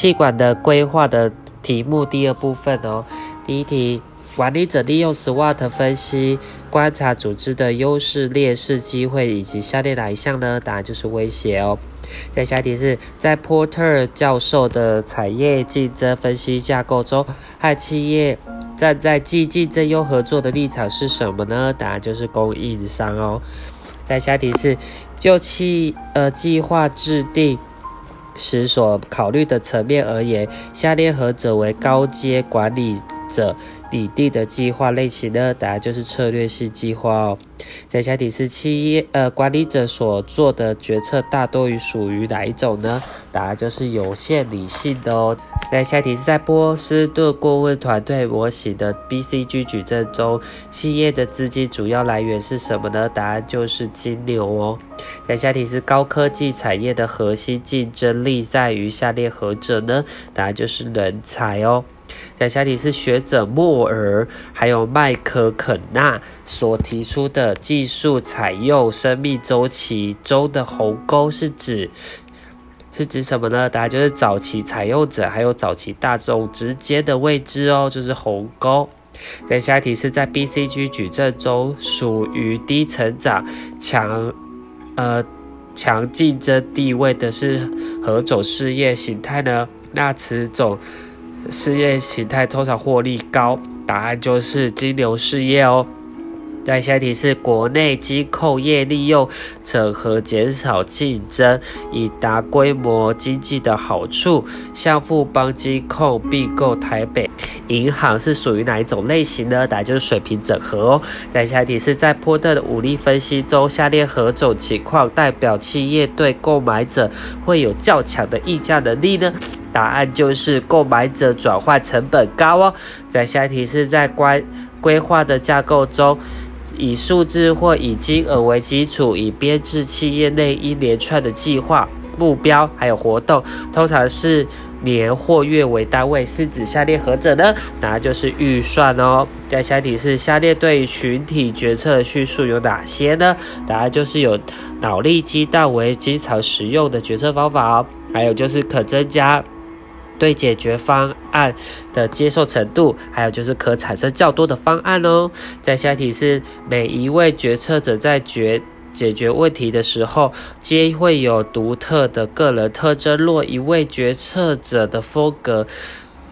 气管的规划的题目第二部分哦。第一题，管理者利用 SWOT 分析观察组织的优势、劣势、机会以及下列哪一项呢？答案就是威胁哦。再下一题是在波特教授的产业竞争分析架构中，和企业站在既竞争又合作的立场是什么呢？答案就是供应商哦。再下一题是就企呃计划制定时所考虑的层面而言，下列何者为高阶管理者？拟定的计划类型呢？答案就是策略性计划哦。在下题是企业呃管理者所做的决策大多于属于哪一种呢？答案就是有限理性的哦。在下题是在波士顿顾问团队模型的 BCG 矩阵中，企业的资金主要来源是什么呢？答案就是金流哦。在下题是高科技产业的核心竞争力在于下列何者呢？答案就是人才哦。在下题是学者莫尔还有麦克肯纳所提出的技术采用生命周期中的鸿沟是指是指什么呢？答案就是早期采用者还有早期大众之间的位置哦，就是鸿沟。在下题是在 BCG 矩阵中属于低成长强呃强竞争地位的是何种事业形态呢？那此种。事业形态通常获利高，答案就是金牛事业哦。在下一题是国内机构业利用整合减少竞争，以达规模经济的好处，向富邦机构并购台北银行是属于哪一种类型呢？答案就是水平整合哦。在下一题是在波特的武力分析中，下列何种情况代表企业对购买者会有较强的议价能力呢？答案就是购买者转换成本高哦。在下题是在规规划的架构中。以数字或以金额为基础，以编制企业内一连串的计划、目标还有活动，通常是年或月为单位，是指下列何者呢？答案就是预算哦。在下题是下列对于群体决策的叙述有哪些呢？答案就是有脑力激荡为经常使用的决策方法哦，还有就是可增加。对解决方案的接受程度，还有就是可产生较多的方案哦。在下题是每一位决策者在决解决问题的时候，皆会有独特的个人特征。若一位决策者的风格，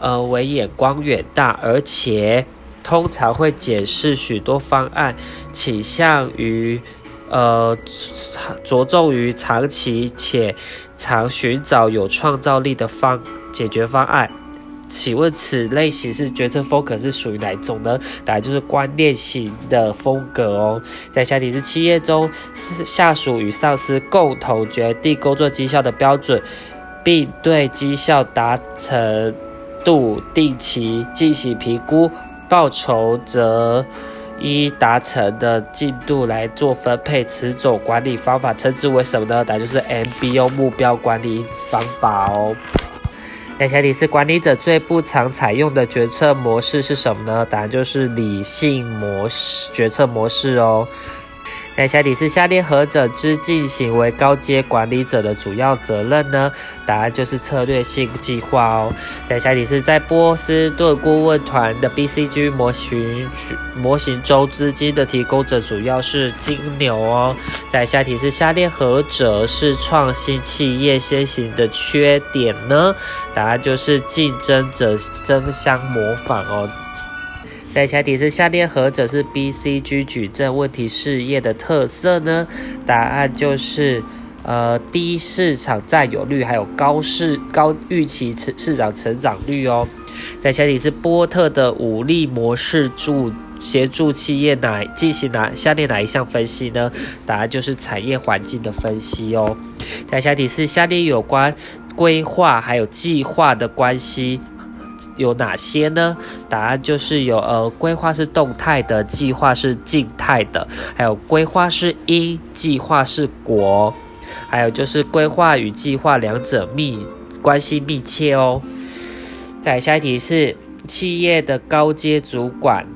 呃，为眼光远大，而且通常会解释许多方案，倾向于呃着重于长期且常寻找有创造力的方。解决方案，请问此类型是决策风格是属于哪一种呢？答案就是观念型的风格哦。在下题是企业中是下属与上司共同决定工作绩效的标准，并对绩效达成度定期进行评估，报酬则一达成的进度来做分配。此种管理方法称之为什么呢？答案就是 MBO 目标管理方法哦。那前提是管理者最不常采用的决策模式是什么呢？答案就是理性模式决策模式哦。在下题是下列何者之进行为高阶管理者的主要责任呢？答案就是策略性计划哦。在下题是在波士顿顾问团的 BCG 模型模型中，资金的提供者主要是金牛哦。在下题是下列何者是创新企业先行的缺点呢？答案就是竞争者争相模仿哦。在下题是下列何者是 BCG 矩阵问题事业的特色呢？答案就是呃低市场占有率，还有高市高预期市市场成长率哦。在下题是波特的武力模式助协助企业哪进行哪下列哪一项分析呢？答案就是产业环境的分析哦。在下题是下列有关规划还有计划的关系。有哪些呢？答案就是有，呃，规划是动态的，计划是静态的，还有规划是因，计划是果，还有就是规划与计划两者密关系密切哦。再下一题是，企业的高阶主管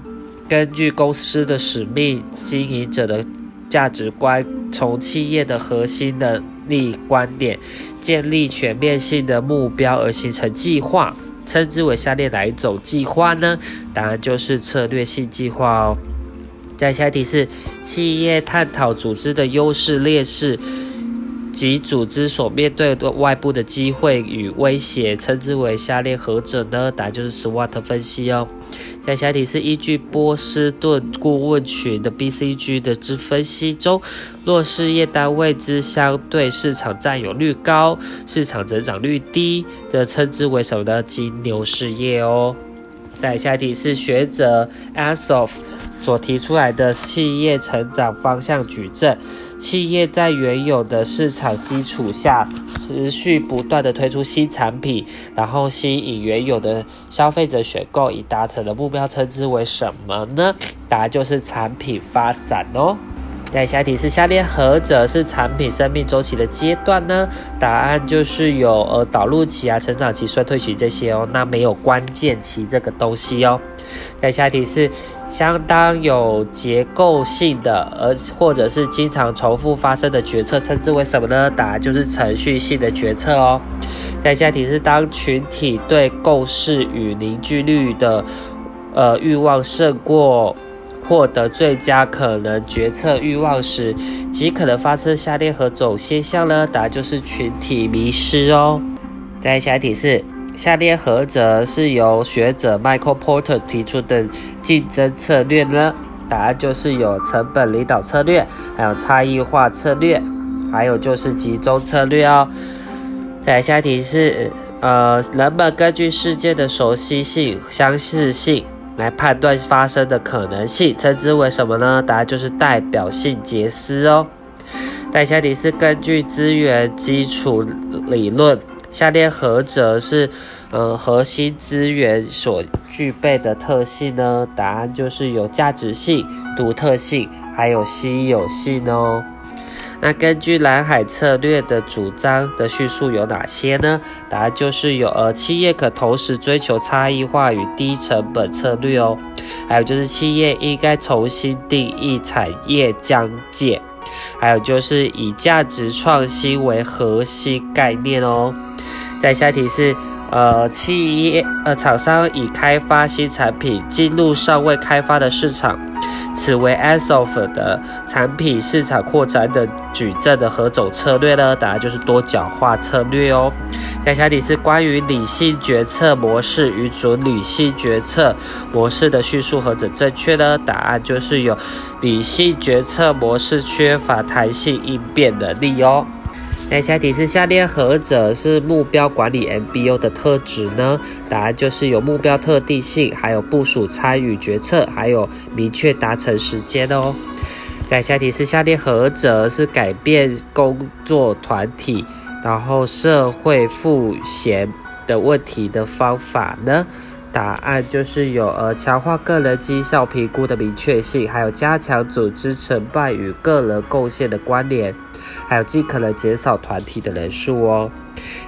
根据公司的使命、经营者的价值观，从企业的核心的。立观点，建立全面性的目标而形成计划，称之为下列哪一种计划呢？答案就是策略性计划哦。再下题是企业探讨组织的优势劣势。及组织所面对的外部的机会与威胁，称之为下列何者呢？答案就是 SWOT 分析哦。在下题是依据波士顿顾问群的 BCG 的之分析中，若事业单位之相对市场占有率高、市场增长率低的，称之为什么呢？金牛事业哦。在下题是学者 Asof 所提出来的企业成长方向矩阵。企业在原有的市场基础下，持续不断的推出新产品，然后吸引原有的消费者选购，以达成的目标，称之为什么呢？答案就是产品发展哦。在下题是下列何者是产品生命周期的阶段呢？答案就是有呃导入期啊、成长期、衰退期这些哦，那没有关键期这个东西哦。在下题是相当有结构性的，而或者是经常重复发生的决策，称之为什么呢？答案就是程序性的决策哦。在下题是当群体对共识与凝聚力的呃欲望胜过。获得最佳可能决策欲望时，极可能发生下列何种现象呢？答案就是群体迷失哦。再下一题是下列何者是由学者 Michael Porter 提出的竞争策略呢？答案就是有成本领导策略，还有差异化策略，还有就是集中策略哦。再下一题是呃，人们根据事件的熟悉性、相似性。来判断发生的可能性，称之为什么呢？答案就是代表性结思哦。代下题是根据资源基础理论，下列何者是呃核心资源所具备的特性呢？答案就是有价值性、独特性，还有稀有性哦。那根据蓝海策略的主张的叙述有哪些呢？答案就是有，呃，企业可同时追求差异化与低成本策略哦。还有就是企业应该重新定义产业疆界。还有就是以价值创新为核心概念哦。再下题是，呃，企业呃厂商已开发新产品进入尚未开发的市场。此为 ASOF 的产品市场扩展的矩阵的何种策略呢？答案就是多角化策略哦。在下来是关于理性决策模式与准理性决策模式的叙述何者正确呢？答案就是有理性决策模式缺乏弹性应变能力哦。那下题是下列何者是目标管理 MBO 的特质呢？答案就是有目标特定性，还有部署参与决策，还有明确达成时间哦。在下题是下列何者是改变工作团体，然后社会赋闲的问题的方法呢？答案就是有呃强化个人绩效评估的明确性，还有加强组织成败与个人贡献的关联，还有尽可能减少团体的人数哦。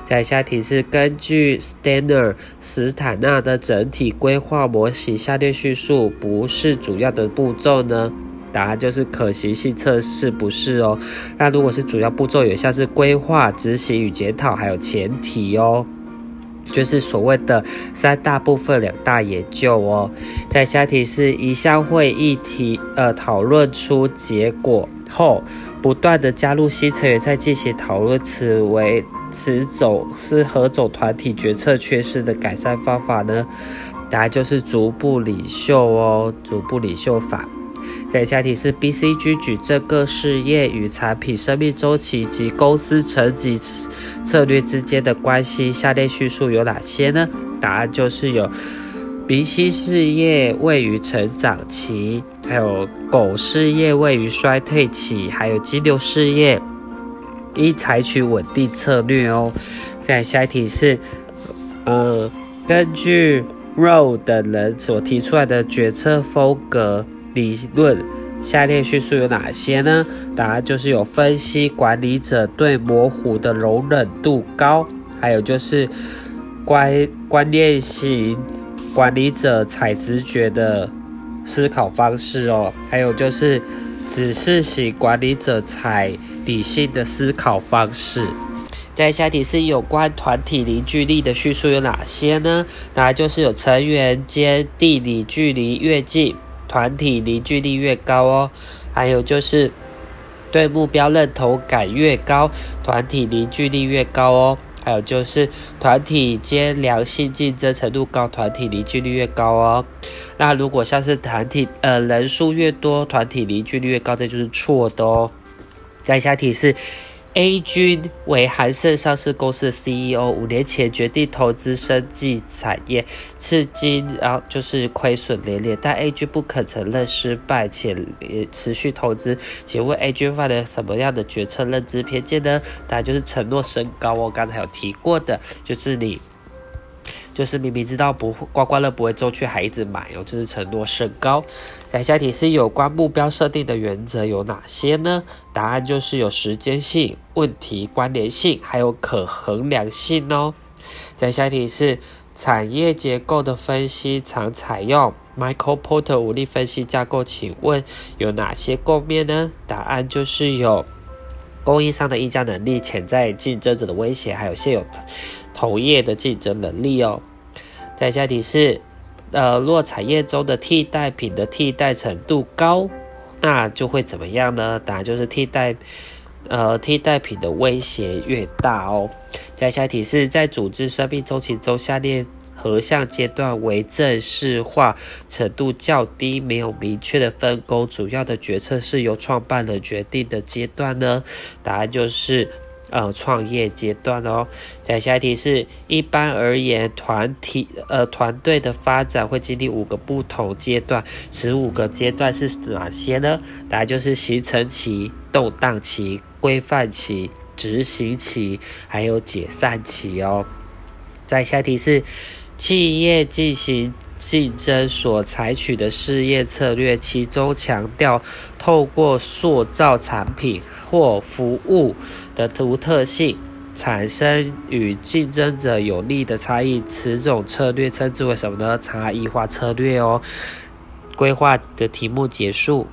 在下题是根据 Stanner 斯坦纳的整体规划模型，下列叙述不是主要的步骤呢？答案就是可行性测试不是哦。那如果是主要步骤，有像是规划、执行与检讨，还有前提哦。就是所谓的三大部分两大研究哦，在下题是一项会议题呃讨论出结果后，不断的加入新成员在进行讨论，此为此种是何种团体决策缺失的改善方法呢？答案就是逐步领袖哦，逐步领袖法。在下题是 BCG 矩阵各事业与产品生命周期及公司层级策略之间的关系，下列叙述有哪些呢？答案就是有明星事业位于成长期，还有狗事业位于衰退期，还有金牛事业应采取稳定策略哦。在下一题是，呃，根据 Row 等人所提出来的决策风格。理论下列叙述有哪些呢？答案就是有分析管理者对模糊的容忍度高，还有就是观观念型管理者采直觉的思考方式哦，还有就是指示型管理者采理性的思考方式。在下题是有关团体凝聚力的叙述有哪些呢？那就是有成员间地理距离越近，团体凝聚力越高哦。还有就是对目标认同感越高，团体凝聚力越高哦。还有就是团体间良性竞争程度高，团体凝聚力越高哦。那如果像是团体呃人数越多，团体凝聚力越高，这就是错的哦。再下题是。A 君为韩盛上市公司的 CEO，五年前决定投资生技产业，至今然后就是亏损连连。但 A 君不肯承认失败，且持续投资。请问 A 君犯了什么样的决策认知偏见呢？答案就是承诺升高哦，刚才有提过的，就是你。就是明明知道不刮刮乐不会中，却还一直买哦，就是承诺甚高。再下题是有关目标设定的原则有哪些呢？答案就是有时间性、问题关联性，还有可衡量性哦。再下题是产业结构的分析常采用 Michael Porter 武力分析架构，请问有哪些构面呢？答案就是有供应商的议价能力、潜在竞争者的威胁，还有现有。同业的竞争能力哦。在下题是，呃，若产业中的替代品的替代程度高，那就会怎么样呢？答案就是替代，呃，替代品的威胁越大哦。在下题是在组织生命周期中，下列何项阶段为正式化程度较低、没有明确的分工，主要的决策是由创办人决定的阶段呢？答案就是。呃，创业阶段哦。再下一题是，一般而言，团体呃团队的发展会经历五个不同阶段，此五个阶段是哪些呢？答案就是形成期、动荡期、规范期、执行期，还有解散期哦。再下题是，企业进行。竞争所采取的事业策略，其中强调透过塑造产品或服务的独特性，产生与竞争者有利的差异。此种策略称之为什么呢？差异化策略哦。规划的题目结束。